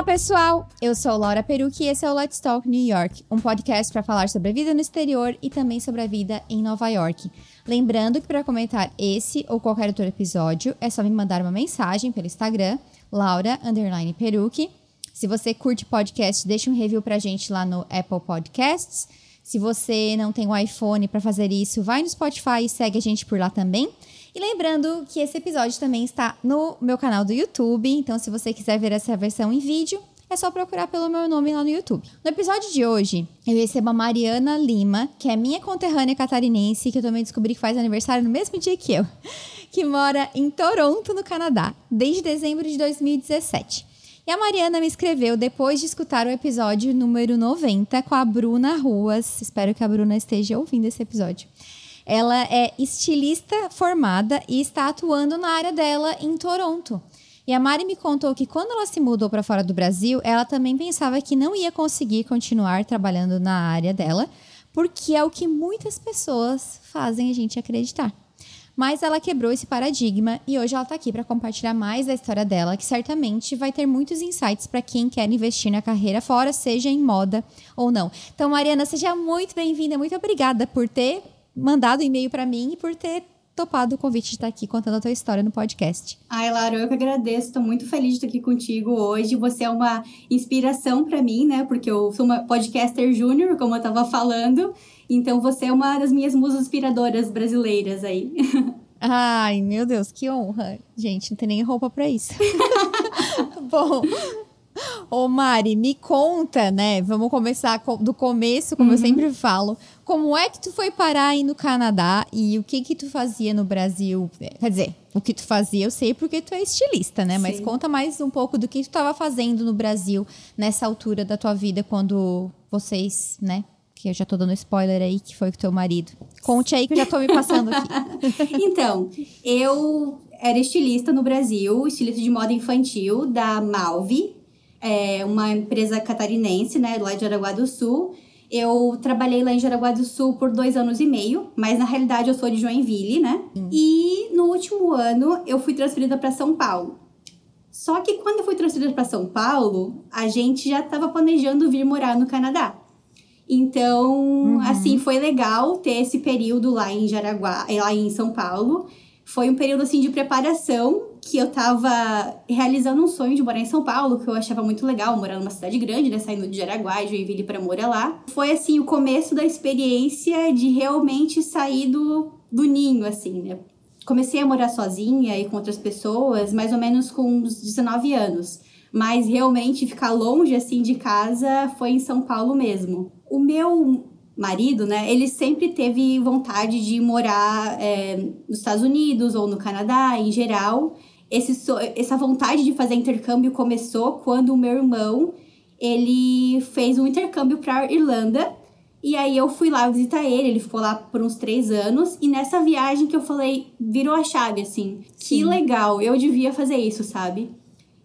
Olá, pessoal! Eu sou Laura Perucci e esse é o Let's Talk New York, um podcast para falar sobre a vida no exterior e também sobre a vida em Nova York. Lembrando que para comentar esse ou qualquer outro episódio, é só me mandar uma mensagem pelo Instagram, Laura Perucci. Se você curte podcast, deixa um review pra gente lá no Apple Podcasts. Se você não tem o um iPhone para fazer isso, vai no Spotify e segue a gente por lá também. E lembrando que esse episódio também está no meu canal do YouTube, então se você quiser ver essa versão em vídeo, é só procurar pelo meu nome lá no YouTube. No episódio de hoje, eu recebo a Mariana Lima, que é minha conterrânea catarinense, que eu também descobri que faz aniversário no mesmo dia que eu, que mora em Toronto, no Canadá, desde dezembro de 2017. E a Mariana me escreveu depois de escutar o episódio número 90 com a Bruna Ruas. Espero que a Bruna esteja ouvindo esse episódio. Ela é estilista formada e está atuando na área dela em Toronto. E a Mari me contou que quando ela se mudou para fora do Brasil, ela também pensava que não ia conseguir continuar trabalhando na área dela, porque é o que muitas pessoas fazem a gente acreditar. Mas ela quebrou esse paradigma e hoje ela está aqui para compartilhar mais da história dela, que certamente vai ter muitos insights para quem quer investir na carreira fora, seja em moda ou não. Então, Mariana, seja muito bem-vinda, muito obrigada por ter mandado e-mail para mim e por ter topado o convite de estar aqui contando a tua história no podcast. Ai, Lara, eu que agradeço. Estou muito feliz de estar aqui contigo hoje. Você é uma inspiração para mim, né? Porque eu sou uma podcaster júnior, como eu estava falando. Então você é uma das minhas musas inspiradoras brasileiras aí. Ai, meu Deus, que honra. Gente, não tem nem roupa para isso. Bom, Ô Mari, me conta, né? Vamos começar do começo, como uhum. eu sempre falo. Como é que tu foi parar aí no Canadá e o que que tu fazia no Brasil? Quer dizer, o que tu fazia eu sei porque tu é estilista, né? Sim. Mas conta mais um pouco do que tu estava fazendo no Brasil nessa altura da tua vida quando vocês, né? Que eu já tô dando spoiler aí, que foi com teu marido. Conte aí que eu já tô me passando aqui. então, eu era estilista no Brasil, estilista de moda infantil da Malve, é uma empresa catarinense, né, lá de Jaraguá do Sul. Eu trabalhei lá em Jaraguá do Sul por dois anos e meio, mas na realidade eu sou de Joinville, né? Hum. E no último ano eu fui transferida para São Paulo. Só que quando eu fui transferida para São Paulo, a gente já estava planejando vir morar no Canadá. Então, uhum. assim, foi legal ter esse período lá em Jaraguá, lá em São Paulo. Foi um período assim de preparação que eu tava realizando um sonho de morar em São Paulo, que eu achava muito legal, morar numa cidade grande, né? Saindo de Jaraguá e Joinville pra morar lá. Foi, assim, o começo da experiência de realmente sair do, do ninho, assim, né? Comecei a morar sozinha e com outras pessoas, mais ou menos com uns 19 anos. Mas realmente ficar longe, assim, de casa foi em São Paulo mesmo. O meu marido, né, ele sempre teve vontade de morar é, nos Estados Unidos ou no Canadá, em geral esse, essa vontade de fazer intercâmbio começou quando o meu irmão ele fez um intercâmbio para Irlanda e aí eu fui lá visitar ele, ele ficou lá por uns três anos e nessa viagem que eu falei virou a chave assim, Sim. que legal, eu devia fazer isso, sabe?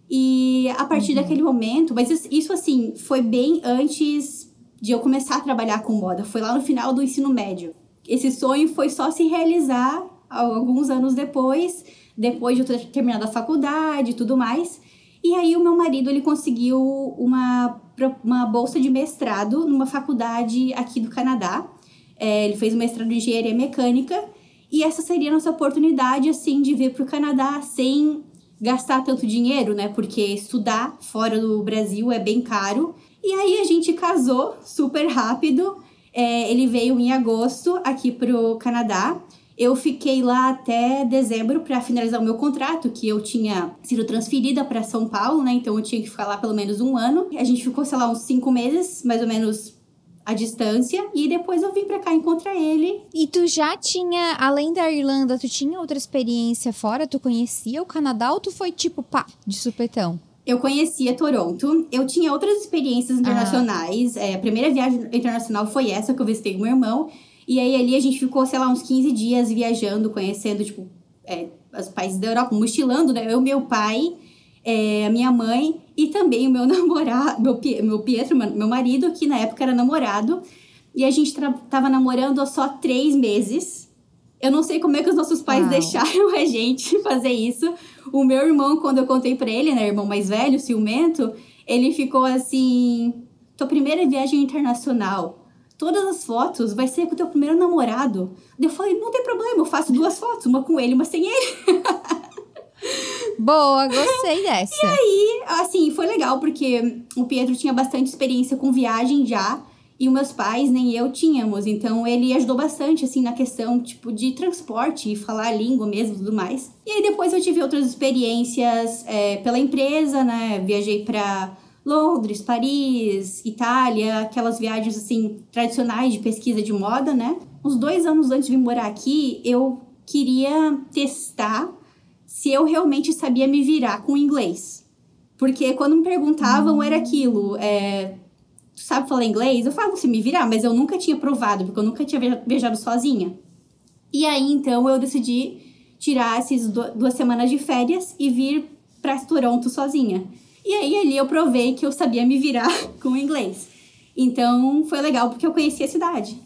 E a partir uhum. daquele momento, mas isso assim foi bem antes de eu começar a trabalhar com moda, foi lá no final do ensino médio. Esse sonho foi só se realizar alguns anos depois depois de eu ter terminado a faculdade e tudo mais. E aí o meu marido ele conseguiu uma, uma bolsa de mestrado numa faculdade aqui do Canadá. É, ele fez um mestrado em engenharia mecânica e essa seria a nossa oportunidade assim de vir para o Canadá sem gastar tanto dinheiro, né? Porque estudar fora do Brasil é bem caro. E aí a gente casou super rápido. É, ele veio em agosto aqui pro Canadá. Eu fiquei lá até dezembro para finalizar o meu contrato, que eu tinha sido transferida para São Paulo, né? Então eu tinha que ficar lá pelo menos um ano. A gente ficou, sei lá, uns cinco meses, mais ou menos a distância e depois eu vim para cá encontrar ele. E tu já tinha, além da Irlanda, tu tinha outra experiência fora? Tu conhecia o Canadá ou tu foi tipo pá, de supetão? Eu conhecia Toronto, eu tinha outras experiências internacionais. Ah. É, a primeira viagem internacional foi essa que eu visitei com meu irmão. E aí ali a gente ficou, sei lá, uns 15 dias viajando, conhecendo, tipo, é, os países da Europa, mochilando, né? Eu, meu pai, é, a minha mãe e também o meu namorado, meu, meu Pietro, meu marido, que na época era namorado. E a gente tava namorando há só três meses. Eu não sei como é que os nossos pais Uau. deixaram a gente fazer isso. O meu irmão, quando eu contei pra ele, né, irmão mais velho, ciumento, ele ficou assim: tua primeira viagem internacional. Todas as fotos vai ser com o teu primeiro namorado. Eu falei, não tem problema, eu faço duas fotos, uma com ele, uma sem ele. Boa, gostei dessa. E aí, assim, foi legal, porque o Pedro tinha bastante experiência com viagem já. E os meus pais, nem eu, tínhamos. Então, ele ajudou bastante, assim, na questão, tipo, de transporte e falar a língua mesmo e tudo mais. E aí, depois eu tive outras experiências é, pela empresa, né? Viajei para Londres, Paris, Itália, aquelas viagens, assim, tradicionais de pesquisa de moda, né? Uns dois anos antes de vir morar aqui, eu queria testar se eu realmente sabia me virar com inglês. Porque quando me perguntavam, era aquilo, é, tu sabe falar inglês? Eu falo se me virar, mas eu nunca tinha provado, porque eu nunca tinha viajado sozinha. E aí, então, eu decidi tirar essas duas semanas de férias e vir para Toronto sozinha. E aí, ali eu provei que eu sabia me virar com o inglês. Então, foi legal porque eu conheci a cidade.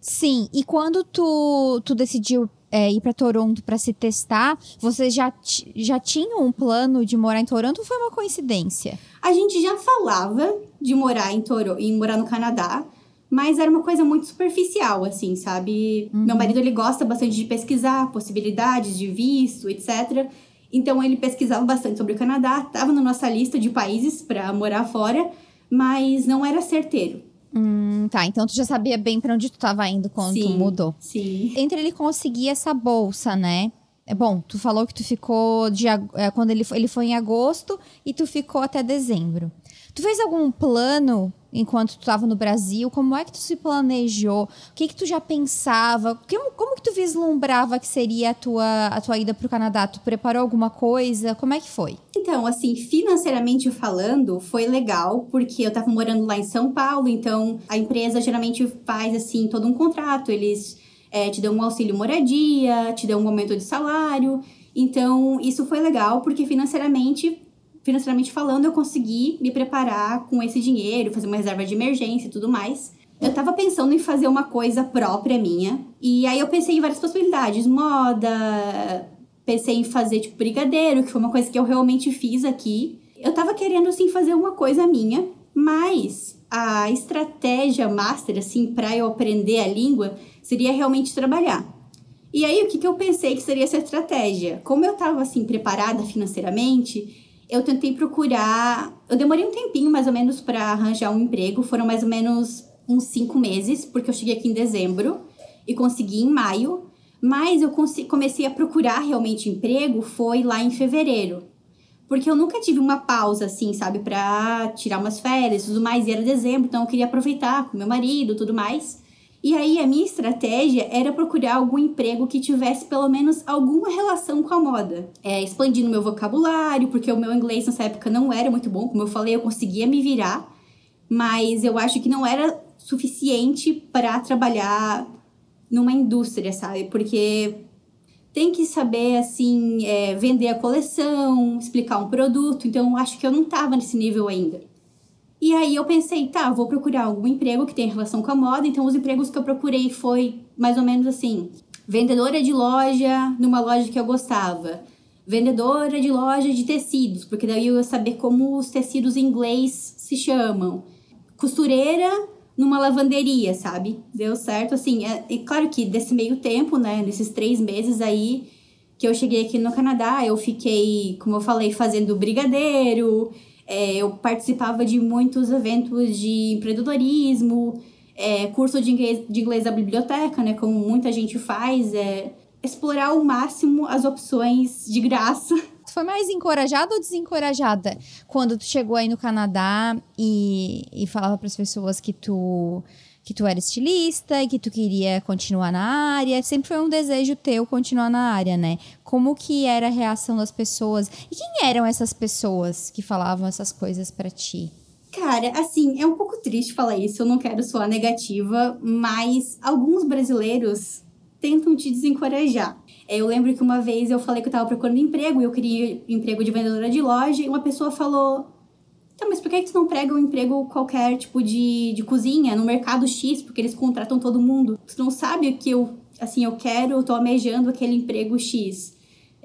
Sim, e quando tu, tu decidiu é, ir para Toronto para se testar, vocês já, já tinham um plano de morar em Toronto ou foi uma coincidência? A gente já falava de morar em Toronto e morar no Canadá, mas era uma coisa muito superficial, assim, sabe? Uhum. Meu marido ele gosta bastante de pesquisar possibilidades de visto, etc. Então ele pesquisava bastante sobre o Canadá, estava na nossa lista de países para morar fora, mas não era certeiro. Hum, tá, então tu já sabia bem para onde tu estava indo quando sim, tu mudou. Sim. Entre ele conseguir essa bolsa, né? É bom, tu falou que tu ficou de é, quando ele foi, ele foi em agosto e tu ficou até dezembro. Tu fez algum plano enquanto tu estava no Brasil? Como é que tu se planejou? O que que tu já pensava? Como, como que tu vislumbrava que seria a tua, a tua ida para o Canadá? Tu preparou alguma coisa? Como é que foi? Então, assim, financeiramente falando, foi legal, porque eu estava morando lá em São Paulo, então a empresa geralmente faz, assim, todo um contrato. Eles é, te dão um auxílio moradia, te dão um aumento de salário. Então, isso foi legal, porque financeiramente financeiramente falando, eu consegui me preparar com esse dinheiro, fazer uma reserva de emergência e tudo mais. Eu tava pensando em fazer uma coisa própria minha. E aí eu pensei em várias possibilidades. Moda, pensei em fazer, tipo, brigadeiro, que foi uma coisa que eu realmente fiz aqui. Eu tava querendo, assim, fazer uma coisa minha, mas a estratégia master, assim, pra eu aprender a língua, seria realmente trabalhar. E aí, o que, que eu pensei que seria essa estratégia? Como eu tava, assim, preparada financeiramente, eu tentei procurar. Eu demorei um tempinho mais ou menos para arranjar um emprego, foram mais ou menos uns cinco meses, porque eu cheguei aqui em dezembro e consegui em maio. Mas eu comecei a procurar realmente emprego foi lá em fevereiro. Porque eu nunca tive uma pausa assim, sabe, pra tirar umas férias e tudo mais. E era dezembro, então eu queria aproveitar com meu marido tudo mais. E aí a minha estratégia era procurar algum emprego que tivesse pelo menos alguma relação com a moda. É, expandindo meu vocabulário, porque o meu inglês nessa época não era muito bom, como eu falei, eu conseguia me virar, mas eu acho que não era suficiente para trabalhar numa indústria, sabe? Porque tem que saber, assim, é, vender a coleção, explicar um produto, então acho que eu não estava nesse nível ainda. E aí eu pensei, tá, vou procurar algum emprego que tenha relação com a moda. Então os empregos que eu procurei foi mais ou menos assim: vendedora de loja numa loja que eu gostava, vendedora de loja de tecidos, porque daí eu ia saber como os tecidos em inglês se chamam. Costureira numa lavanderia, sabe? Deu certo, assim, é, é claro que desse meio tempo, né, nesses três meses aí que eu cheguei aqui no Canadá, eu fiquei, como eu falei, fazendo brigadeiro, é, eu participava de muitos eventos de empreendedorismo, é, curso de inglês, de inglês da biblioteca, né? Como muita gente faz, é explorar ao máximo as opções de graça. Tu foi mais encorajada ou desencorajada quando tu chegou aí no Canadá e, e falava para as pessoas que tu que tu era estilista e que tu queria continuar na área. Sempre foi um desejo teu continuar na área, né? Como que era a reação das pessoas? E quem eram essas pessoas que falavam essas coisas para ti? Cara, assim, é um pouco triste falar isso, eu não quero soar negativa, mas alguns brasileiros tentam te desencorajar. É, eu lembro que uma vez eu falei que eu tava procurando emprego e eu queria emprego de vendedora de loja e uma pessoa falou: Tá, mas por que, que tu não prega um emprego qualquer, tipo, de, de cozinha, no mercado X, porque eles contratam todo mundo? Tu não sabe que eu, assim, eu quero, eu tô almejando aquele emprego X.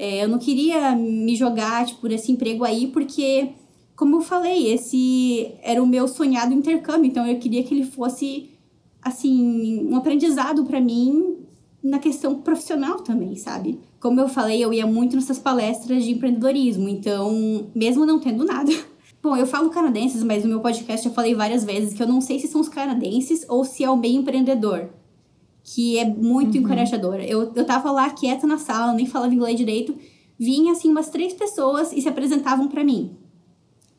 É, eu não queria me jogar, tipo, nesse emprego aí, porque como eu falei, esse era o meu sonhado intercâmbio, então eu queria que ele fosse assim, um aprendizado para mim na questão profissional também, sabe? Como eu falei, eu ia muito nessas palestras de empreendedorismo, então, mesmo não tendo nada. Bom, eu falo canadenses, mas no meu podcast eu falei várias vezes que eu não sei se são os canadenses ou se é o meio empreendedor, que é muito uhum. encorajador. Eu, eu tava lá quieta na sala, nem falava inglês direito, vinha assim umas três pessoas e se apresentavam para mim.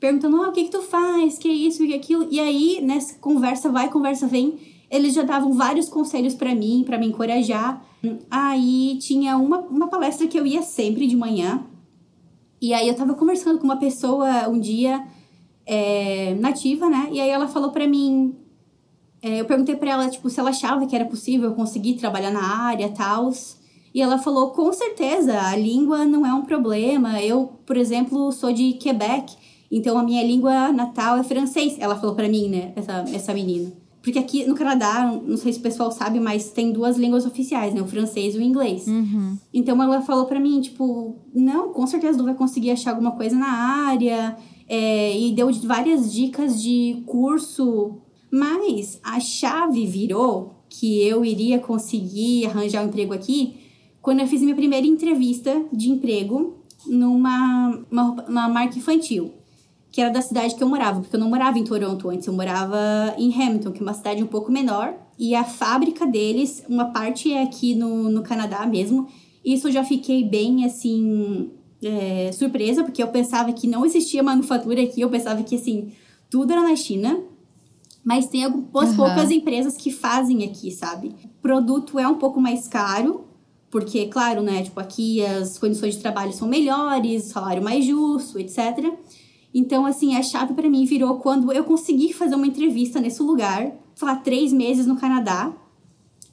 Perguntando, oh, o que que tu faz, que é isso, que é aquilo. E aí, nessa conversa vai, conversa vem, eles já davam vários conselhos para mim, para me encorajar. Aí tinha uma, uma palestra que eu ia sempre de manhã. E aí eu tava conversando com uma pessoa um dia é, nativa, né? E aí ela falou para mim, é, eu perguntei para ela tipo se ela achava que era possível conseguir trabalhar na área, tal. E ela falou com certeza, a língua não é um problema. Eu, por exemplo, sou de Quebec, então a minha língua natal é francês. Ela falou para mim, né? Essa essa menina. Porque aqui no Canadá, não sei se o pessoal sabe, mas tem duas línguas oficiais, né? O francês e o inglês. Uhum. Então ela falou para mim, tipo, não, com certeza tu vai conseguir achar alguma coisa na área. É, e deu várias dicas de curso. Mas a chave virou que eu iria conseguir arranjar um emprego aqui quando eu fiz minha primeira entrevista de emprego numa uma, uma marca infantil que era da cidade que eu morava, porque eu não morava em Toronto antes, eu morava em Hamilton, que é uma cidade um pouco menor, e a fábrica deles, uma parte é aqui no, no Canadá mesmo. Isso eu já fiquei bem assim. É, surpresa, porque eu pensava que não existia manufatura aqui, eu pensava que assim, tudo era na China. Mas tem algumas uhum. poucas empresas que fazem aqui, sabe? O produto é um pouco mais caro, porque, claro, né? Tipo, aqui as condições de trabalho são melhores, salário mais justo, etc. Então, assim, a chave para mim virou quando eu consegui fazer uma entrevista nesse lugar, sei lá, três meses no Canadá.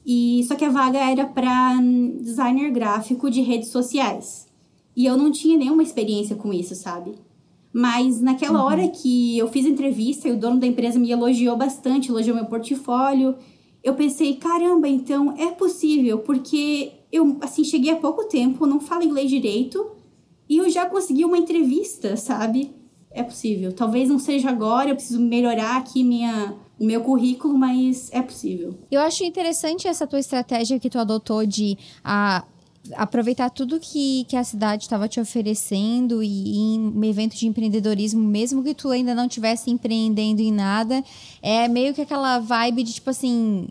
E só que a vaga era para designer gráfico de redes sociais. E eu não tinha nenhuma experiência com isso, sabe? Mas naquela uhum. hora que eu fiz a entrevista e o dono da empresa me elogiou bastante, elogiou meu portfólio, eu pensei, caramba, então é possível, porque eu assim cheguei há pouco tempo, não falo inglês direito, e eu já consegui uma entrevista, sabe? é possível. Talvez não seja agora, eu preciso melhorar aqui minha, o meu currículo, mas é possível. Eu acho interessante essa tua estratégia que tu adotou de a, aproveitar tudo que, que a cidade estava te oferecendo e em um evento de empreendedorismo, mesmo que tu ainda não estivesse empreendendo em nada, é meio que aquela vibe de tipo assim,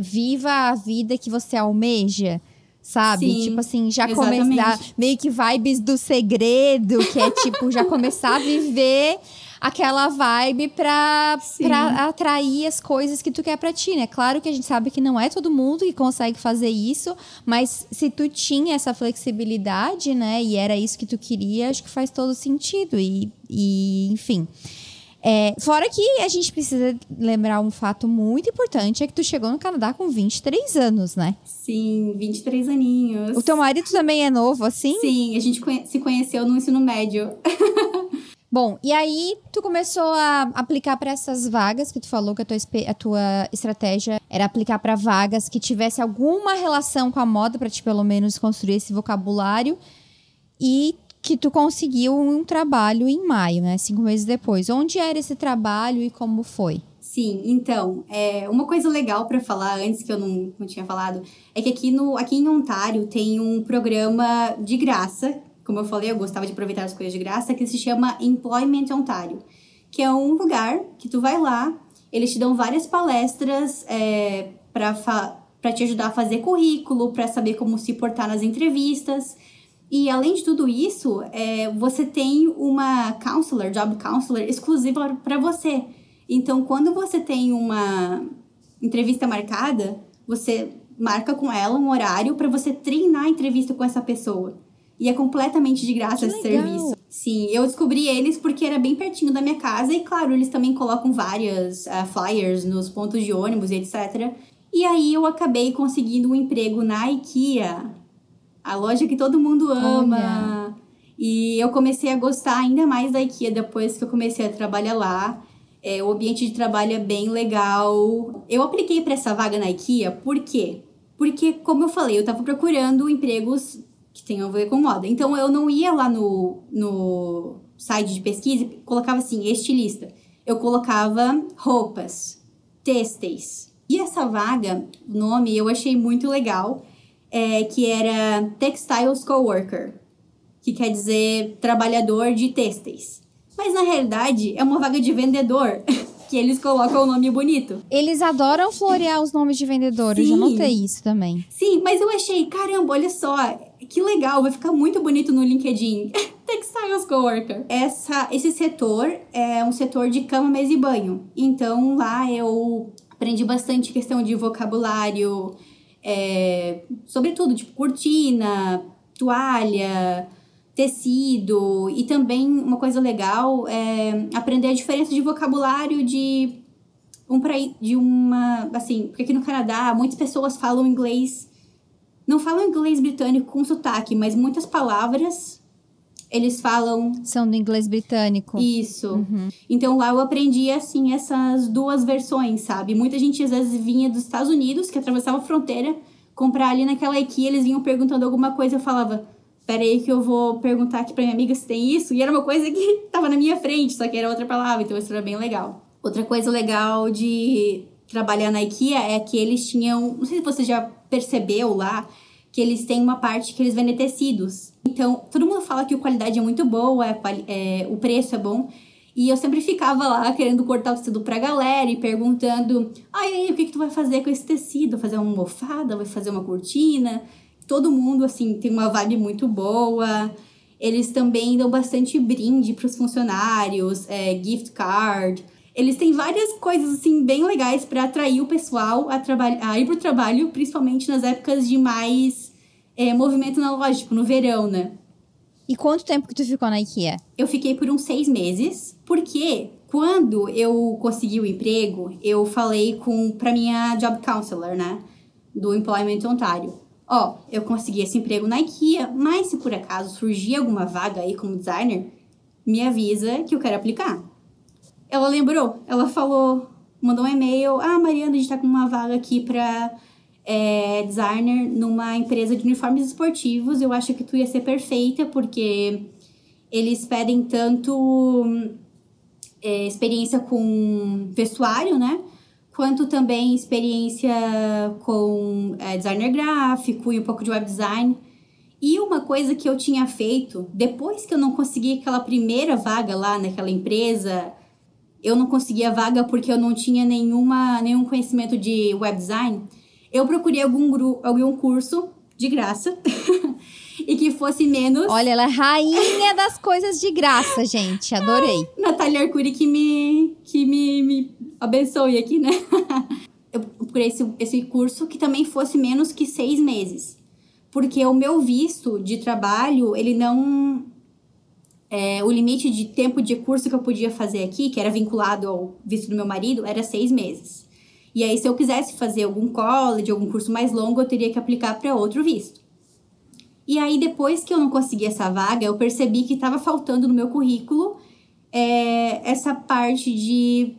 viva a vida que você almeja sabe? Sim, tipo assim, já começar meio que vibes do segredo, que é tipo já começar a viver aquela vibe pra, pra atrair as coisas que tu quer pra ti, né? Claro que a gente sabe que não é todo mundo que consegue fazer isso, mas se tu tinha essa flexibilidade, né, e era isso que tu queria, acho que faz todo sentido. E, e enfim. É, fora que a gente precisa lembrar um fato muito importante: é que tu chegou no Canadá com 23 anos, né? Sim, 23 aninhos. O teu marido também é novo, assim? Sim, a gente se conheceu no ensino médio. Bom, e aí tu começou a aplicar para essas vagas que tu falou que a tua, a tua estratégia era aplicar para vagas que tivesse alguma relação com a moda para te pelo menos construir esse vocabulário. E que tu conseguiu um trabalho em maio, né? Cinco meses depois. Onde era esse trabalho e como foi? Sim, então, é, uma coisa legal para falar antes que eu não, não tinha falado é que aqui, no, aqui em Ontário tem um programa de graça, como eu falei, eu gostava de aproveitar as coisas de graça, que se chama Employment Ontário, que é um lugar que tu vai lá, eles te dão várias palestras é, para te ajudar a fazer currículo, para saber como se portar nas entrevistas. E além de tudo isso, é, você tem uma counselor, job counselor, exclusiva para você. Então, quando você tem uma entrevista marcada, você marca com ela um horário para você treinar a entrevista com essa pessoa. E é completamente de graça esse serviço. Sim, eu descobri eles porque era bem pertinho da minha casa e, claro, eles também colocam várias uh, flyers nos pontos de ônibus e etc. E aí eu acabei conseguindo um emprego na IKEA a loja que todo mundo ama. Olha. E eu comecei a gostar ainda mais da IKEA depois que eu comecei a trabalhar lá. É, o ambiente de trabalho é bem legal. Eu apliquei para essa vaga na IKEA, por quê? Porque, como eu falei, eu estava procurando empregos que tenham a ver com moda. Então, eu não ia lá no, no site de pesquisa, colocava assim, estilista. Eu colocava roupas, têxteis. E essa vaga, o nome eu achei muito legal, é, que era Textiles Coworker, que quer dizer trabalhador de têxteis. Mas na realidade é uma vaga de vendedor. que eles colocam o nome bonito. Eles adoram florear os nomes de vendedores, eu já notei isso também. Sim, mas eu achei, caramba, olha só, que legal, vai ficar muito bonito no LinkedIn. Textiles Coworker. Essa, esse setor é um setor de cama, mesa e banho. Então lá eu aprendi bastante questão de vocabulário, é, sobretudo, tipo, cortina, toalha, tecido e também uma coisa legal é aprender a diferença de vocabulário de um pra, de uma assim porque aqui no Canadá muitas pessoas falam inglês não falam inglês britânico com sotaque mas muitas palavras eles falam são do inglês britânico isso uhum. então lá eu aprendi assim essas duas versões sabe muita gente às vezes vinha dos Estados Unidos que atravessava a fronteira comprar ali naquela IKEA eles vinham perguntando alguma coisa eu falava peraí que eu vou perguntar aqui pra minha amiga se tem isso. E era uma coisa que tava na minha frente, só que era outra palavra, então isso era bem legal. Outra coisa legal de trabalhar na IKEA é que eles tinham, não sei se você já percebeu lá, que eles têm uma parte que eles vendem tecidos. Então, todo mundo fala que a qualidade é muito boa, é, é, o preço é bom. E eu sempre ficava lá querendo cortar o tecido pra galera e perguntando: ai, ah, o que, que tu vai fazer com esse tecido? Fazer uma almofada? Vai fazer uma cortina? todo mundo, assim, tem uma vibe muito boa. Eles também dão bastante brinde para os funcionários, é, gift card. Eles têm várias coisas, assim, bem legais para atrair o pessoal a, a ir para o trabalho, principalmente nas épocas de mais é, movimento na loja, tipo no verão, né? E quanto tempo que tu ficou na IKEA? Eu fiquei por uns seis meses, porque quando eu consegui o emprego, eu falei com pra minha job counselor, né? Do Employment Ontário ó, eu consegui esse emprego na IKEA, mas se por acaso surgir alguma vaga aí como designer, me avisa que eu quero aplicar. Ela lembrou, ela falou, mandou um e-mail, ah, Mariana, a gente tá com uma vaga aqui pra é, designer numa empresa de uniformes esportivos, eu acho que tu ia ser perfeita, porque eles pedem tanto é, experiência com vestuário, né? quanto também experiência com é, designer gráfico e um pouco de web design. E uma coisa que eu tinha feito, depois que eu não consegui aquela primeira vaga lá naquela empresa, eu não conseguia vaga porque eu não tinha nenhuma, nenhum conhecimento de web design, eu procurei algum, grupo, algum curso de graça e que fosse menos. Olha, ela é rainha das coisas de graça, gente. Adorei. Ai, Natália Arcuri que me, que me, me abençoe aqui, né? eu procurei esse, esse curso que também fosse menos que seis meses. Porque o meu visto de trabalho, ele não. É, o limite de tempo de curso que eu podia fazer aqui, que era vinculado ao visto do meu marido, era seis meses. E aí, se eu quisesse fazer algum college, algum curso mais longo, eu teria que aplicar para outro visto. E aí, depois que eu não consegui essa vaga, eu percebi que estava faltando no meu currículo é, essa parte de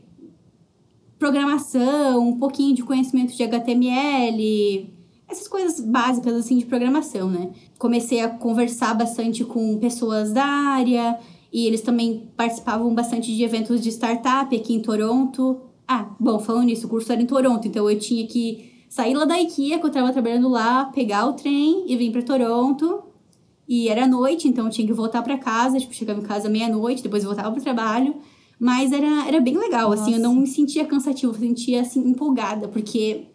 programação, um pouquinho de conhecimento de HTML, essas coisas básicas assim de programação, né? Comecei a conversar bastante com pessoas da área e eles também participavam bastante de eventos de startup aqui em Toronto. Ah, bom, falando nisso, o curso era em Toronto, então eu tinha que sair lá da IKEA, que eu tava trabalhando lá, pegar o trem e vir para Toronto. E era noite, então eu tinha que voltar para casa, tipo, chegava em casa meia-noite, depois voltava pro trabalho. Mas era, era bem legal, Nossa. assim, eu não me sentia cansativa, eu sentia, assim, empolgada, porque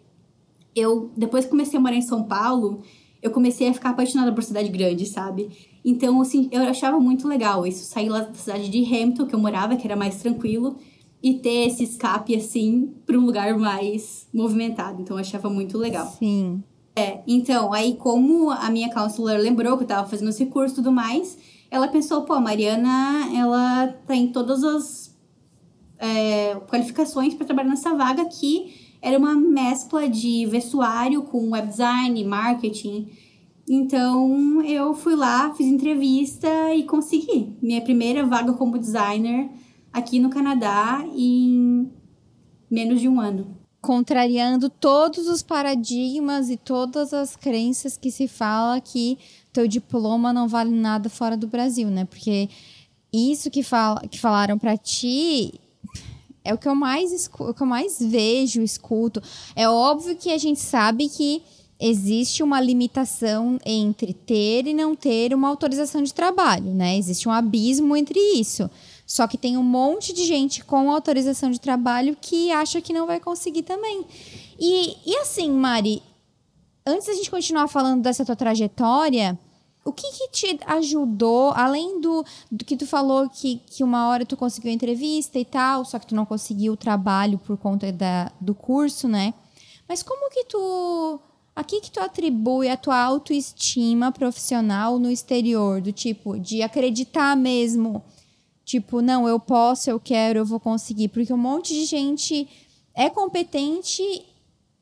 eu, depois que comecei a morar em São Paulo, eu comecei a ficar apaixonada por cidade grande, sabe? Então, assim, eu achava muito legal isso, sair lá da cidade de Hamilton, que eu morava, que era mais tranquilo, e ter esse escape, assim, para um lugar mais movimentado. Então, eu achava muito legal. Sim. É, então, aí como a minha counselor lembrou que eu tava fazendo esse curso e tudo mais, ela pensou, pô, a Mariana, ela tem todas as é, qualificações para trabalhar nessa vaga que era uma mescla de vestuário com web design, marketing. Então eu fui lá, fiz entrevista e consegui minha primeira vaga como designer aqui no Canadá em menos de um ano. Contrariando todos os paradigmas e todas as crenças que se fala que teu diploma não vale nada fora do Brasil, né? Porque isso que, fala, que falaram para ti é o que eu mais que eu mais vejo, escuto. É óbvio que a gente sabe que existe uma limitação entre ter e não ter uma autorização de trabalho, né? Existe um abismo entre isso. Só que tem um monte de gente com autorização de trabalho que acha que não vai conseguir também. E, e assim, Mari, antes da gente continuar falando dessa tua trajetória, o que, que te ajudou, além do, do, que tu falou que, que uma hora tu conseguiu a entrevista e tal, só que tu não conseguiu o trabalho por conta da, do curso, né? Mas como que tu. A que, que tu atribui a tua autoestima profissional no exterior? Do tipo, de acreditar mesmo. Tipo, não, eu posso, eu quero, eu vou conseguir. Porque um monte de gente é competente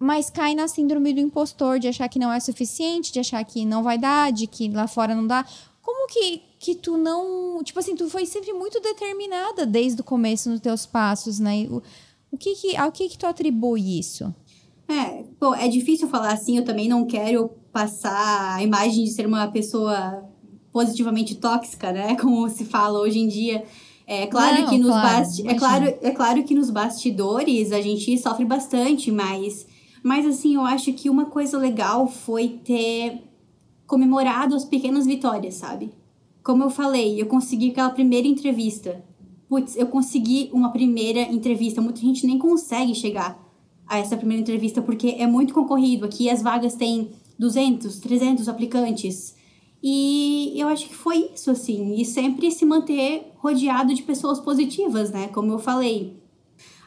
mas cai na síndrome do impostor, de achar que não é suficiente, de achar que não vai dar, de que lá fora não dá. Como que, que tu não. Tipo assim, tu foi sempre muito determinada desde o começo nos teus passos, né? O, o que que, ao que que tu atribui isso? É, pô, é difícil falar assim, eu também não quero passar a imagem de ser uma pessoa positivamente tóxica, né? Como se fala hoje em dia. É claro não, que nos claro, basti é claro, é claro que nos bastidores a gente sofre bastante, mas mas assim, eu acho que uma coisa legal foi ter comemorado as pequenas vitórias, sabe? Como eu falei, eu consegui aquela primeira entrevista. Putz, eu consegui uma primeira entrevista. Muita gente nem consegue chegar a essa primeira entrevista porque é muito concorrido. Aqui as vagas têm 200, 300 aplicantes. E eu acho que foi isso, assim. E sempre se manter rodeado de pessoas positivas, né? Como eu falei.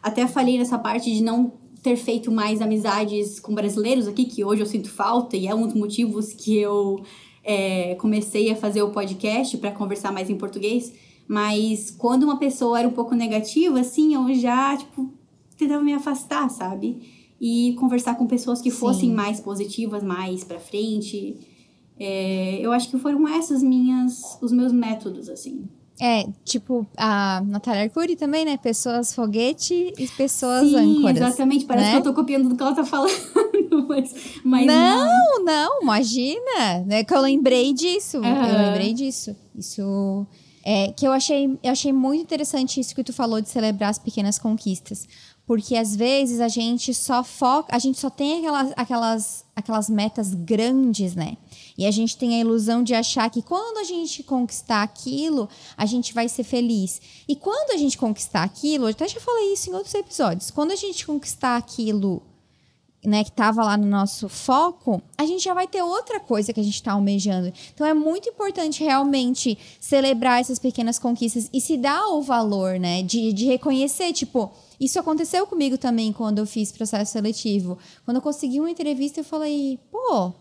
Até falei nessa parte de não ter feito mais amizades com brasileiros aqui, que hoje eu sinto falta, e é um dos motivos que eu é, comecei a fazer o podcast para conversar mais em português. Mas quando uma pessoa era um pouco negativa, assim, eu já, tipo, tentava me afastar, sabe? E conversar com pessoas que fossem Sim. mais positivas, mais pra frente. É, eu acho que foram essas minhas, os meus métodos, assim. É, tipo a Natália Arcuri também, né? Pessoas foguete e pessoas Sim, âncoras. Exatamente, parece né? que eu tô copiando do que ela tá falando. mas, mas não, não, não, imagina. É que eu lembrei disso. Uhum. Eu lembrei disso. Isso. É, que eu achei, eu achei muito interessante isso que tu falou de celebrar as pequenas conquistas. Porque às vezes a gente só foca, a gente só tem aquelas, aquelas, aquelas metas grandes, né? E a gente tem a ilusão de achar que quando a gente conquistar aquilo, a gente vai ser feliz. E quando a gente conquistar aquilo, eu até já falei isso em outros episódios, quando a gente conquistar aquilo né, que estava lá no nosso foco, a gente já vai ter outra coisa que a gente está almejando. Então é muito importante realmente celebrar essas pequenas conquistas e se dar o valor, né, de, de reconhecer, tipo, isso aconteceu comigo também quando eu fiz processo seletivo. Quando eu consegui uma entrevista, eu falei, pô,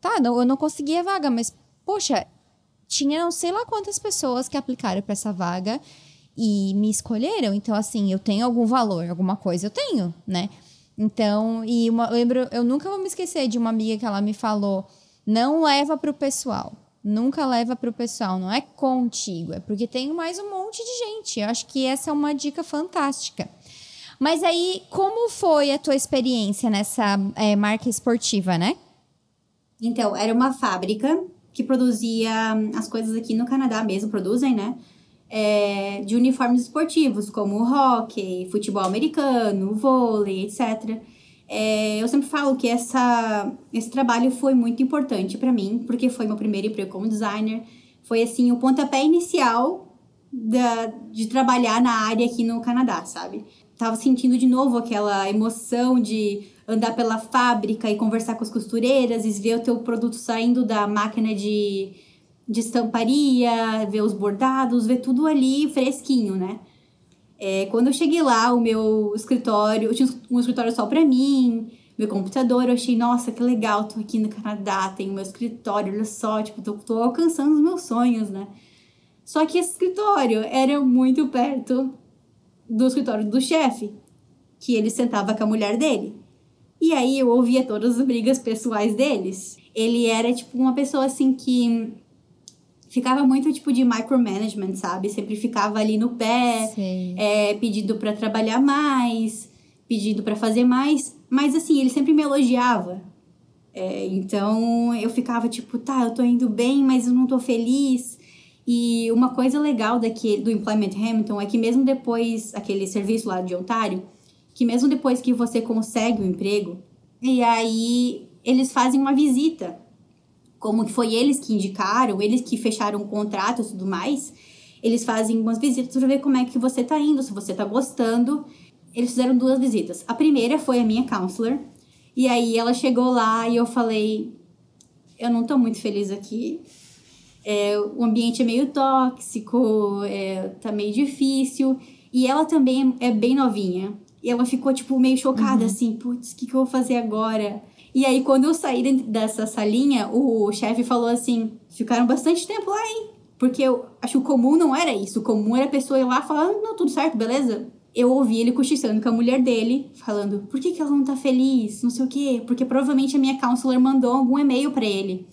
tá, não, eu não consegui a vaga, mas, poxa, tinha não sei lá quantas pessoas que aplicaram para essa vaga e me escolheram. Então, assim, eu tenho algum valor, alguma coisa eu tenho, né? Então, e uma, eu lembro, eu nunca vou me esquecer de uma amiga que ela me falou: não leva para o pessoal. Nunca leva para o pessoal, não é contigo, é porque tem mais um monte de gente. Eu acho que essa é uma dica fantástica. Mas aí, como foi a tua experiência nessa é, marca esportiva, né? Então, era uma fábrica que produzia hum, as coisas aqui no Canadá mesmo, produzem, né? É, de uniformes esportivos, como hockey, futebol americano, vôlei, etc. É, eu sempre falo que essa, esse trabalho foi muito importante para mim, porque foi meu primeiro emprego como designer. Foi, assim, o pontapé inicial da, de trabalhar na área aqui no Canadá, sabe? Tava sentindo de novo aquela emoção de andar pela fábrica e conversar com as costureiras e ver o teu produto saindo da máquina de, de estamparia, ver os bordados, ver tudo ali fresquinho, né? É, quando eu cheguei lá, o meu escritório, eu tinha um escritório só para mim, meu computador, eu achei, nossa, que legal, tô aqui no Canadá, tenho meu escritório, olha só, tipo, tô, tô alcançando os meus sonhos, né? Só que esse escritório era muito perto do escritório do chefe, que ele sentava com a mulher dele. E aí eu ouvia todas as brigas pessoais deles. Ele era tipo uma pessoa assim que ficava muito tipo de micromanagement, sabe? Sempre ficava ali no pé, é, pedindo para trabalhar mais, pedindo para fazer mais. Mas assim, ele sempre me elogiava. É, então eu ficava tipo, tá, eu tô indo bem, mas eu não tô feliz. E uma coisa legal daqui, do Employment Hamilton é que mesmo depois, aquele serviço lá de Ontário, que mesmo depois que você consegue o um emprego, e aí eles fazem uma visita. Como que foi eles que indicaram, eles que fecharam o contrato e tudo mais, eles fazem umas visitas para ver como é que você tá indo, se você tá gostando. Eles fizeram duas visitas. A primeira foi a minha counselor, e aí ela chegou lá e eu falei: Eu não tô muito feliz aqui. É, o ambiente é meio tóxico, é, tá meio difícil. E ela também é bem novinha. E ela ficou, tipo, meio chocada, uhum. assim, putz, o que, que eu vou fazer agora? E aí, quando eu saí dessa salinha, o chefe falou assim: ficaram bastante tempo lá, hein? Porque eu acho que o comum não era isso. O comum era a pessoa ir lá falando, não, tudo certo, beleza? eu ouvi ele cochichando com a mulher dele, falando: por que, que ela não tá feliz? Não sei o quê. Porque provavelmente a minha counselor mandou algum e-mail para ele,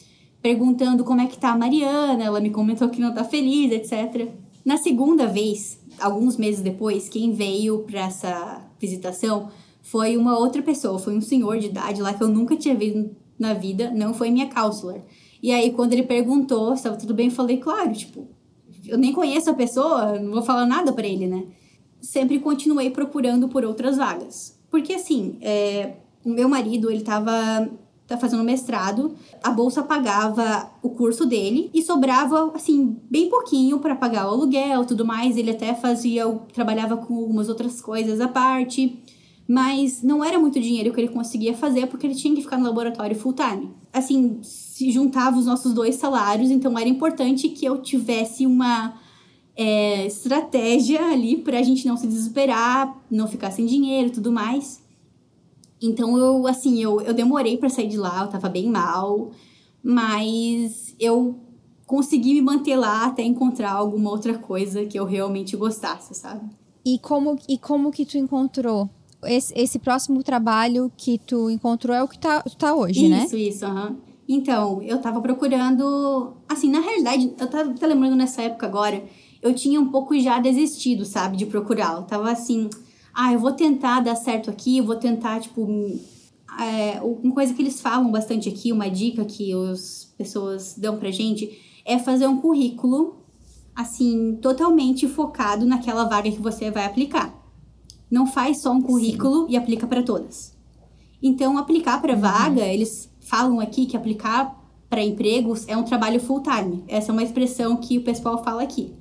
perguntando como é que tá a Mariana. Ela me comentou que não tá feliz, etc. Na segunda vez, alguns meses depois, quem veio para essa visitação foi uma outra pessoa, foi um senhor de idade lá que eu nunca tinha visto na vida, não foi minha counselor. E aí, quando ele perguntou se estava tudo bem, eu falei: claro, tipo, eu nem conheço a pessoa, não vou falar nada para ele, né? sempre continuei procurando por outras vagas. Porque assim, é, o meu marido, ele tava tá fazendo mestrado, a bolsa pagava o curso dele e sobrava assim bem pouquinho para pagar o aluguel, tudo mais. Ele até fazia, trabalhava com algumas outras coisas à parte, mas não era muito dinheiro que ele conseguia fazer porque ele tinha que ficar no laboratório full time. Assim, se juntava os nossos dois salários, então era importante que eu tivesse uma é, estratégia ali para a gente não se desesperar, não ficar sem dinheiro tudo mais. Então eu, assim, eu, eu demorei para sair de lá, eu tava bem mal, mas eu consegui me manter lá até encontrar alguma outra coisa que eu realmente gostasse, sabe? E como, e como que tu encontrou? Esse, esse próximo trabalho que tu encontrou é o que tá, tá hoje, isso, né? Isso, isso, aham. Então, eu tava procurando. Assim, na realidade, eu tava, tava lembrando nessa época agora eu tinha um pouco já desistido, sabe, de procurar. Eu tava assim, ah, eu vou tentar dar certo aqui, eu vou tentar, tipo. É, uma coisa que eles falam bastante aqui, uma dica que as pessoas dão pra gente, é fazer um currículo, assim, totalmente focado naquela vaga que você vai aplicar. Não faz só um currículo Sim. e aplica para todas. Então, aplicar para uhum. vaga, eles falam aqui que aplicar para empregos é um trabalho full time. Essa é uma expressão que o pessoal fala aqui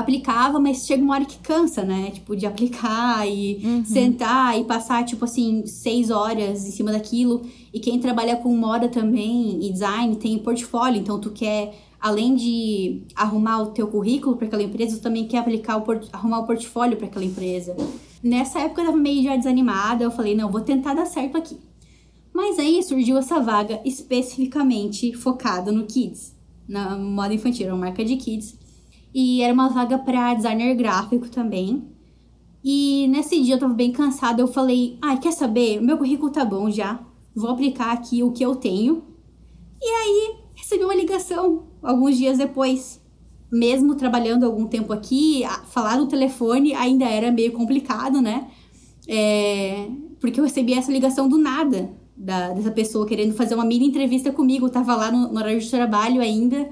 aplicava, mas chega uma hora que cansa, né? Tipo, de aplicar e uhum. sentar e passar, tipo assim, seis horas em cima daquilo. E quem trabalha com moda também e design tem portfólio, então tu quer, além de arrumar o teu currículo para aquela empresa, tu também quer aplicar o arrumar o portfólio para aquela empresa. Nessa época eu tava meio já desanimada, eu falei, não, vou tentar dar certo aqui. Mas aí surgiu essa vaga especificamente focada no kids, na moda infantil, uma marca de kids. E era uma vaga para designer gráfico também. E nesse dia eu tava bem cansada, eu falei: "Ai, ah, quer saber? Meu currículo tá bom já. Vou aplicar aqui o que eu tenho". E aí recebi uma ligação alguns dias depois. Mesmo trabalhando algum tempo aqui, falar no telefone ainda era meio complicado, né? É, porque eu recebi essa ligação do nada, da, dessa pessoa querendo fazer uma mini entrevista comigo. Eu tava lá no, no horário de trabalho ainda.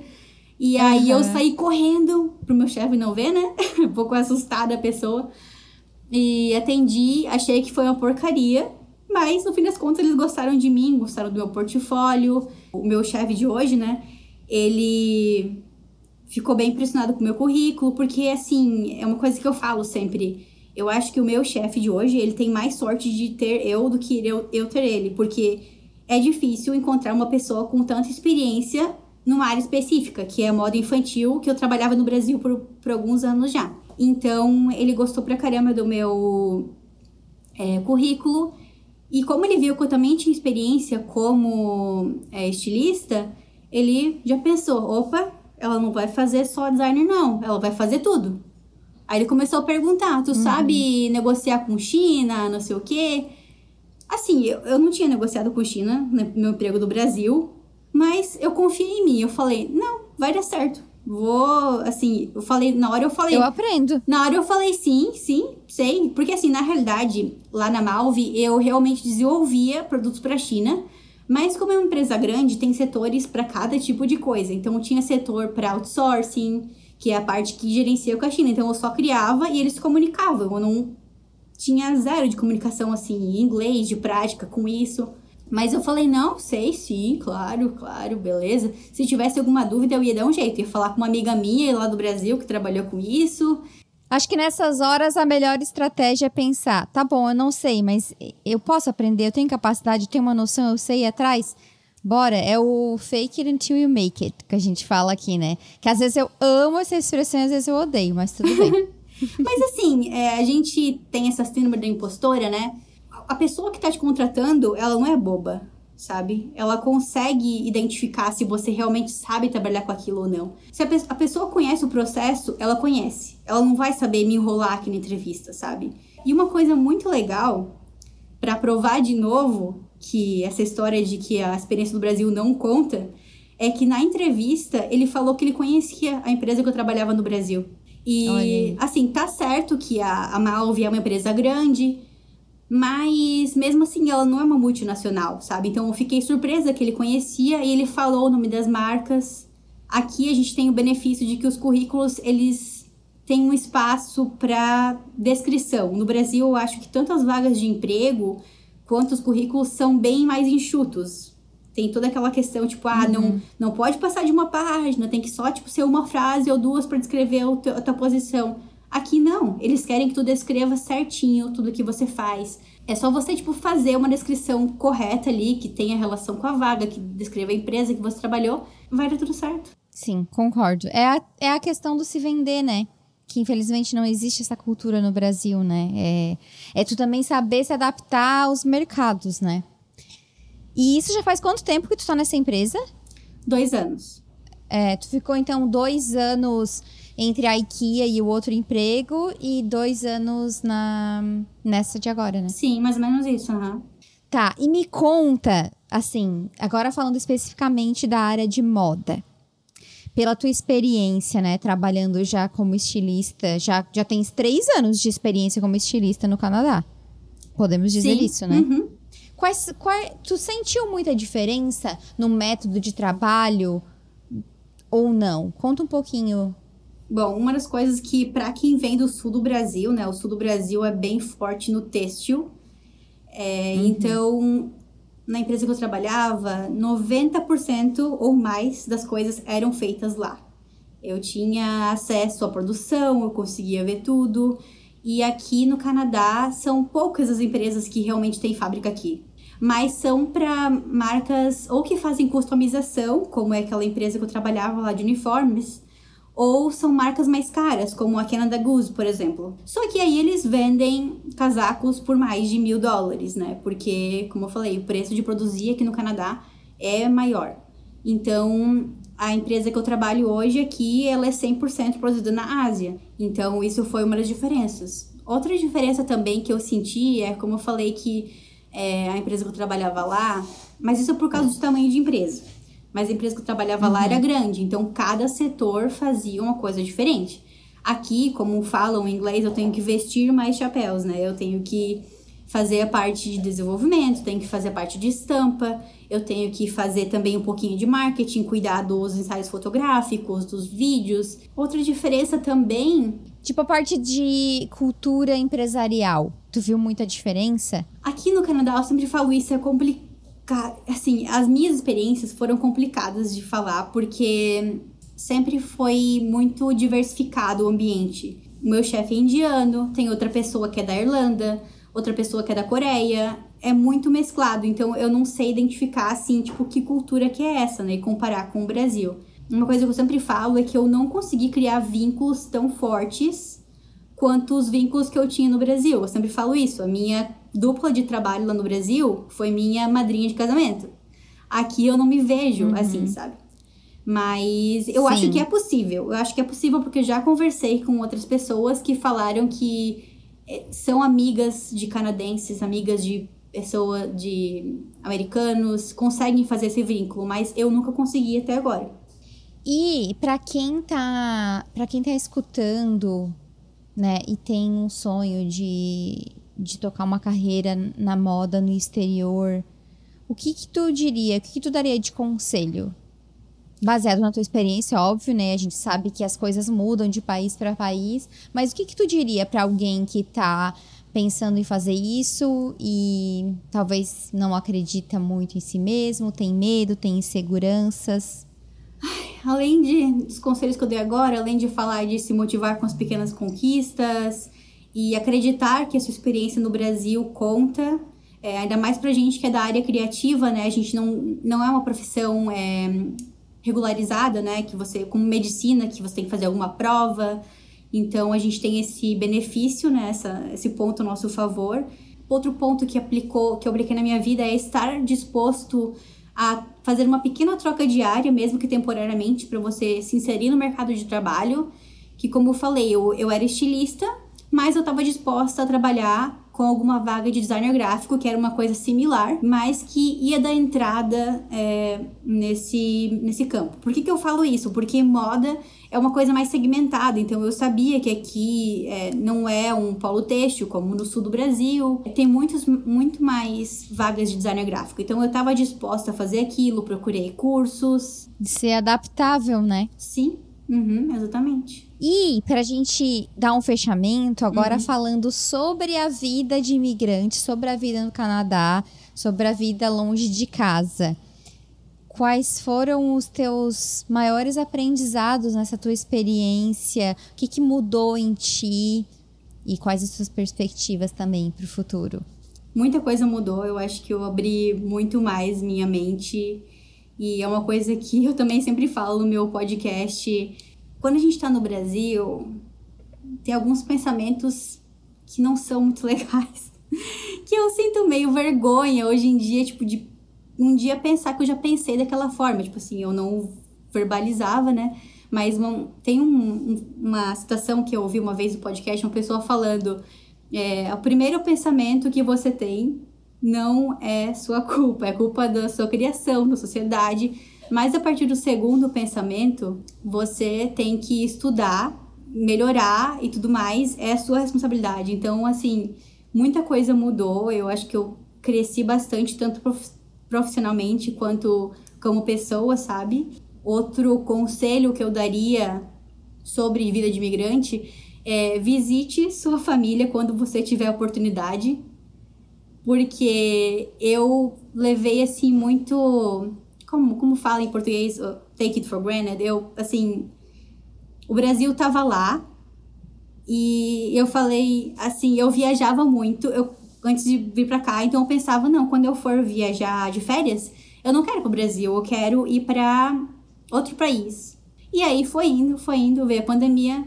E aí uhum. eu saí correndo pro meu chefe não ver, né? um pouco assustada a pessoa. E atendi, achei que foi uma porcaria, mas no fim das contas eles gostaram de mim, gostaram do meu portfólio. O meu chefe de hoje, né? Ele ficou bem impressionado com o meu currículo, porque assim, é uma coisa que eu falo sempre. Eu acho que o meu chefe de hoje, ele tem mais sorte de ter eu do que eu, eu ter ele, porque é difícil encontrar uma pessoa com tanta experiência numa área específica, que é moda infantil, que eu trabalhava no Brasil por, por alguns anos já. Então, ele gostou pra caramba do meu é, currículo. E como ele viu que eu também tinha experiência como é, estilista, ele já pensou: opa, ela não vai fazer só designer, não, ela vai fazer tudo. Aí ele começou a perguntar: tu uhum. sabe negociar com China, não sei o quê? Assim, eu, eu não tinha negociado com China no meu emprego do Brasil, mas eu confiei em mim. Eu falei, não, vai dar certo. Vou, assim, eu falei, na hora eu falei. Eu aprendo. Na hora eu falei sim, sim, sei. Porque, assim, na realidade, lá na Malve, eu realmente desenvolvia produtos pra China, Mas como é uma empresa grande, tem setores para cada tipo de coisa. Então tinha setor para outsourcing, que é a parte que gerencia com a China. Então eu só criava e eles se comunicavam. Eu não tinha zero de comunicação assim, em inglês, de prática com isso. Mas eu falei, não, sei sim, claro, claro, beleza. Se tivesse alguma dúvida, eu ia dar um jeito. Ia falar com uma amiga minha lá do Brasil que trabalhou com isso. Acho que nessas horas a melhor estratégia é pensar: tá bom, eu não sei, mas eu posso aprender, eu tenho capacidade, tenho uma noção, eu sei ir atrás. Bora, é o fake it until you make it, que a gente fala aqui, né? Que às vezes eu amo essa expressão, às vezes eu odeio, mas tudo bem. mas assim, é, a gente tem essa síndrome da impostora, né? A pessoa que tá te contratando, ela não é boba sabe? Ela consegue identificar se você realmente sabe trabalhar com aquilo ou não. Se a, pe a pessoa conhece o processo, ela conhece. Ela não vai saber me enrolar aqui na entrevista, sabe? E uma coisa muito legal, para provar de novo que essa história de que a experiência do Brasil não conta, é que na entrevista ele falou que ele conhecia a empresa que eu trabalhava no Brasil. E, assim, tá certo que a, a Malve é uma empresa grande, mas mesmo assim, ela não é uma multinacional, sabe? Então eu fiquei surpresa que ele conhecia e ele falou o nome das marcas. Aqui a gente tem o benefício de que os currículos eles têm um espaço para descrição. No Brasil, eu acho que tanto as vagas de emprego quanto os currículos são bem mais enxutos. Tem toda aquela questão, tipo, ah, uhum. não, não pode passar de uma página, tem que só, tipo, ser uma frase ou duas para descrever a tua posição. Aqui não, eles querem que tu descreva certinho tudo que você faz. É só você, tipo, fazer uma descrição correta ali, que tenha relação com a vaga, que descreva a empresa que você trabalhou, vai dar tudo certo. Sim, concordo. É a, é a questão do se vender, né? Que infelizmente não existe essa cultura no Brasil, né? É, é tu também saber se adaptar aos mercados, né? E isso já faz quanto tempo que tu tá nessa empresa? Dois anos. É, tu ficou então dois anos entre a IKEA e o outro emprego e dois anos na nessa de agora, né? Sim, mais ou menos isso, uhum. Tá, e me conta, assim, agora falando especificamente da área de moda. Pela tua experiência, né, trabalhando já como estilista, já, já tens três anos de experiência como estilista no Canadá. Podemos dizer Sim. isso, né? Uhum. Quais, quais, tu sentiu muita diferença no método de trabalho ou não? Conta um pouquinho Bom, uma das coisas que, para quem vem do sul do Brasil, né? O sul do Brasil é bem forte no têxtil. É, uhum. Então, na empresa que eu trabalhava, 90% ou mais das coisas eram feitas lá. Eu tinha acesso à produção, eu conseguia ver tudo. E aqui no Canadá, são poucas as empresas que realmente têm fábrica aqui. Mas são para marcas ou que fazem customização, como é aquela empresa que eu trabalhava lá de uniformes, ou são marcas mais caras, como a Canada Goose, por exemplo. Só que aí eles vendem casacos por mais de mil dólares, né? Porque, como eu falei, o preço de produzir aqui no Canadá é maior. Então, a empresa que eu trabalho hoje aqui, ela é 100% produzida na Ásia. Então, isso foi uma das diferenças. Outra diferença também que eu senti é, como eu falei, que é, a empresa que eu trabalhava lá, mas isso é por causa do tamanho de empresa mas a empresa que eu trabalhava uhum. lá era uhum. grande, então cada setor fazia uma coisa diferente. Aqui, como falam em inglês, eu tenho que vestir mais chapéus, né? Eu tenho que fazer a parte de desenvolvimento, tenho que fazer a parte de estampa, eu tenho que fazer também um pouquinho de marketing, cuidar dos ensaios fotográficos, dos vídeos. Outra diferença também. Tipo a parte de cultura empresarial. Tu viu muita diferença? Aqui no Canadá, eu sempre falo isso, é complicado assim, as minhas experiências foram complicadas de falar porque sempre foi muito diversificado o ambiente. O meu chefe é indiano, tem outra pessoa que é da Irlanda, outra pessoa que é da Coreia. É muito mesclado, então eu não sei identificar assim, tipo, que cultura que é essa, né, e comparar com o Brasil. Uma coisa que eu sempre falo é que eu não consegui criar vínculos tão fortes quanto os vínculos que eu tinha no Brasil. Eu sempre falo isso. A minha dupla de trabalho lá no Brasil foi minha madrinha de casamento. Aqui eu não me vejo uhum. assim, sabe? Mas eu Sim. acho que é possível. Eu acho que é possível porque já conversei com outras pessoas que falaram que eh, são amigas de canadenses, amigas de pessoa de americanos, conseguem fazer esse vínculo, mas eu nunca consegui até agora. E para quem tá, para quem tá escutando, né, e tem um sonho de de tocar uma carreira na moda no exterior, o que que tu diria, o que que tu daria de conselho? Baseado na tua experiência, óbvio, né? A gente sabe que as coisas mudam de país para país, mas o que que tu diria para alguém que tá pensando em fazer isso e talvez não acredita muito em si mesmo, tem medo, tem inseguranças? Além de, dos conselhos que eu dei agora, além de falar de se motivar com as pequenas conquistas e acreditar que a sua experiência no Brasil conta, é, ainda mais pra gente que é da área criativa, né? A gente não, não é uma profissão é, regularizada, né? Que você, como medicina, que você tem que fazer alguma prova. Então, a gente tem esse benefício, né? Essa, esse ponto a nosso favor. Outro ponto que aplicou, que eu apliquei na minha vida é estar disposto a fazer uma pequena troca diária, mesmo que temporariamente, para você se inserir no mercado de trabalho. Que, como eu falei, eu, eu era estilista, mas eu estava disposta a trabalhar com alguma vaga de designer gráfico, que era uma coisa similar, mas que ia dar entrada é, nesse, nesse campo. Por que, que eu falo isso? Porque moda é uma coisa mais segmentada, então eu sabia que aqui é, não é um polo têxtil, como no sul do Brasil, tem muitos, muito mais vagas de designer gráfico. Então eu estava disposta a fazer aquilo, procurei cursos. De ser adaptável, né? Sim, uhum, exatamente. E para a gente dar um fechamento, agora uhum. falando sobre a vida de imigrante, sobre a vida no Canadá, sobre a vida longe de casa. Quais foram os teus maiores aprendizados nessa tua experiência? O que, que mudou em ti? E quais as suas perspectivas também para o futuro? Muita coisa mudou. Eu acho que eu abri muito mais minha mente. E é uma coisa que eu também sempre falo no meu podcast quando a gente está no Brasil, tem alguns pensamentos que não são muito legais. que eu sinto meio vergonha hoje em dia, tipo, de um dia pensar que eu já pensei daquela forma. Tipo assim, eu não verbalizava, né? Mas uma, tem um, uma citação que eu ouvi uma vez no podcast, uma pessoa falando: é, o primeiro pensamento que você tem não é sua culpa, é culpa da sua criação, da sociedade mas a partir do segundo pensamento, você tem que estudar, melhorar e tudo mais, é sua responsabilidade. Então, assim, muita coisa mudou. Eu acho que eu cresci bastante, tanto profissionalmente quanto como pessoa, sabe? Outro conselho que eu daria sobre vida de imigrante é visite sua família quando você tiver oportunidade. Porque eu levei assim muito como, como fala em português, take it for granted, eu, assim, o Brasil tava lá e eu falei, assim, eu viajava muito, eu, antes de vir para cá, então eu pensava, não, quando eu for viajar de férias, eu não quero ir pro Brasil, eu quero ir para outro país. E aí foi indo, foi indo, veio a pandemia,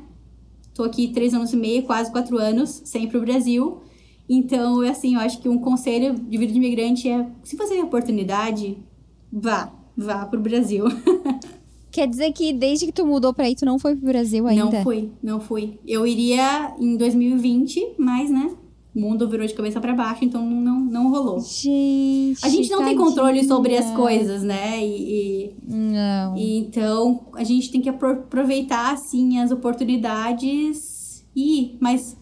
tô aqui três anos e meio, quase quatro anos, sem pro Brasil. Então, assim, eu acho que um conselho de vida de imigrante é, se você tem oportunidade, Vá, vá pro Brasil. Quer dizer que desde que tu mudou pra aí, tu não foi pro Brasil ainda? Não fui, não fui. Eu iria em 2020, mas, né? O mundo virou de cabeça para baixo, então não, não rolou. Gente. A gente não tadinha. tem controle sobre as coisas, né? E, e, não. E, então a gente tem que aproveitar, assim, as oportunidades e. Mas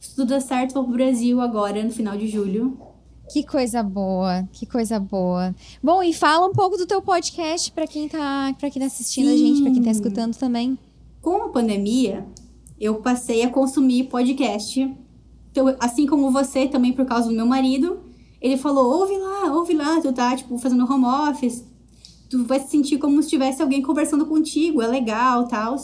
se tudo certo, vou pro Brasil agora, no final de julho. Que coisa boa, que coisa boa. Bom, e fala um pouco do teu podcast para quem tá, para quem tá assistindo Sim. a gente, para quem tá escutando também. Com a pandemia, eu passei a consumir podcast. Assim como você, também por causa do meu marido, ele falou: "Ouve lá, ouve lá, tu tá tipo fazendo home office, tu vai se sentir como se tivesse alguém conversando contigo, é legal, tal".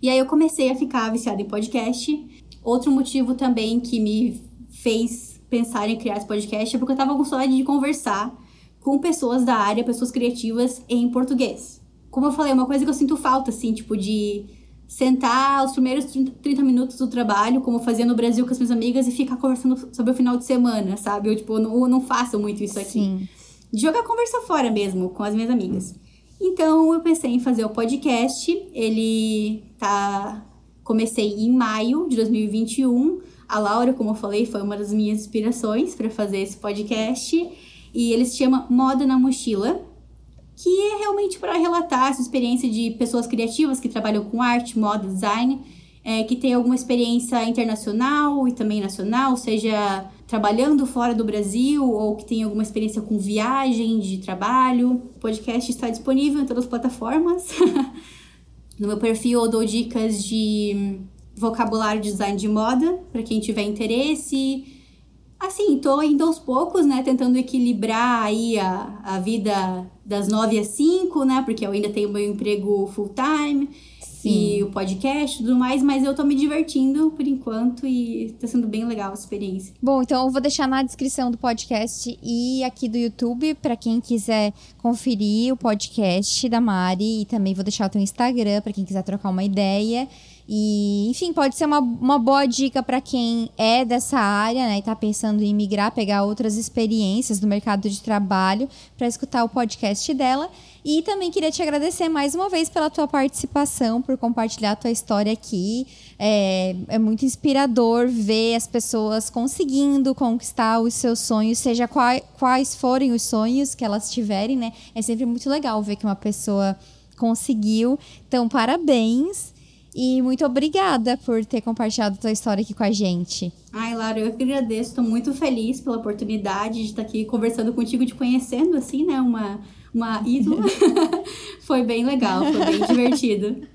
E aí eu comecei a ficar viciada em podcast. Outro motivo também que me fez pensar em criar esse podcast é porque eu tava com saudade de conversar com pessoas da área, pessoas criativas em português. Como eu falei, é uma coisa que eu sinto falta, assim, tipo, de sentar os primeiros 30 minutos do trabalho, como fazia no Brasil com as minhas amigas, e ficar conversando sobre o final de semana, sabe? Eu, tipo, não, não faço muito isso aqui. Sim. De jogar conversa fora mesmo, com as minhas amigas. Então, eu pensei em fazer o podcast. Ele tá... Comecei em maio de 2021 a Laura, como eu falei, foi uma das minhas inspirações para fazer esse podcast. E ele se chama Moda na Mochila, que é realmente para relatar essa experiência de pessoas criativas que trabalham com arte, moda, design, é, que tem alguma experiência internacional e também nacional, seja trabalhando fora do Brasil ou que tem alguma experiência com viagem de trabalho. O podcast está disponível em todas as plataformas. no meu perfil eu dou dicas de vocabulário de design de moda para quem tiver interesse. Assim, tô indo aos poucos, né, tentando equilibrar aí a, a vida das nove às cinco, né, porque eu ainda tenho meu emprego full time Sim. e o podcast e tudo mais, mas eu tô me divertindo por enquanto e tá sendo bem legal a experiência. Bom, então eu vou deixar na descrição do podcast e aqui do YouTube para quem quiser conferir o podcast da Mari e também vou deixar o teu Instagram para quem quiser trocar uma ideia. E, enfim, pode ser uma, uma boa dica para quem é dessa área, né, e tá pensando em migrar, pegar outras experiências do mercado de trabalho para escutar o podcast dela. E também queria te agradecer mais uma vez pela tua participação, por compartilhar a tua história aqui. É, é muito inspirador ver as pessoas conseguindo conquistar os seus sonhos, seja quais, quais forem os sonhos que elas tiverem, né? É sempre muito legal ver que uma pessoa conseguiu. Então, parabéns. E muito obrigada por ter compartilhado a tua história aqui com a gente. Ai, Lara, eu que agradeço. Estou muito feliz pela oportunidade de estar aqui conversando contigo, te conhecendo, assim, né? Uma, uma ídola. foi bem legal, foi bem divertido.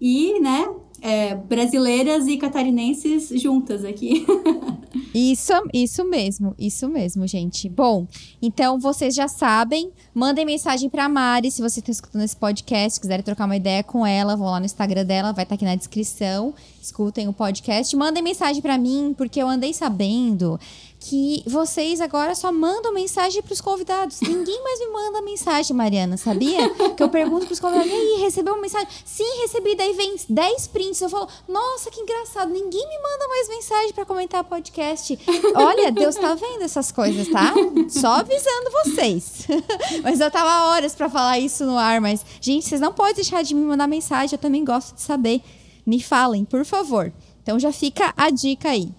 E, né, é, brasileiras e catarinenses juntas aqui. isso, isso mesmo, isso mesmo, gente. Bom, então vocês já sabem, mandem mensagem pra Mari se você está escutando esse podcast, quiserem trocar uma ideia com ela, vão lá no Instagram dela, vai estar tá aqui na descrição. Escutem o podcast, mandem mensagem para mim, porque eu andei sabendo que vocês agora só mandam mensagem para os convidados. Ninguém mais me manda mensagem, Mariana, sabia? Que eu pergunto para os convidados: e aí, recebeu uma mensagem? Sim, recebi. Daí vem 10 prints. Eu falo: nossa, que engraçado. Ninguém me manda mais mensagem para comentar podcast. Olha, Deus tá vendo essas coisas, tá? Só avisando vocês. mas eu tava horas para falar isso no ar. Mas, gente, vocês não podem deixar de me mandar mensagem. Eu também gosto de saber. Me falem, por favor. Então já fica a dica aí.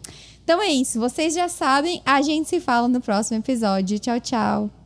Então é isso, vocês já sabem, a gente se fala no próximo episódio. Tchau, tchau.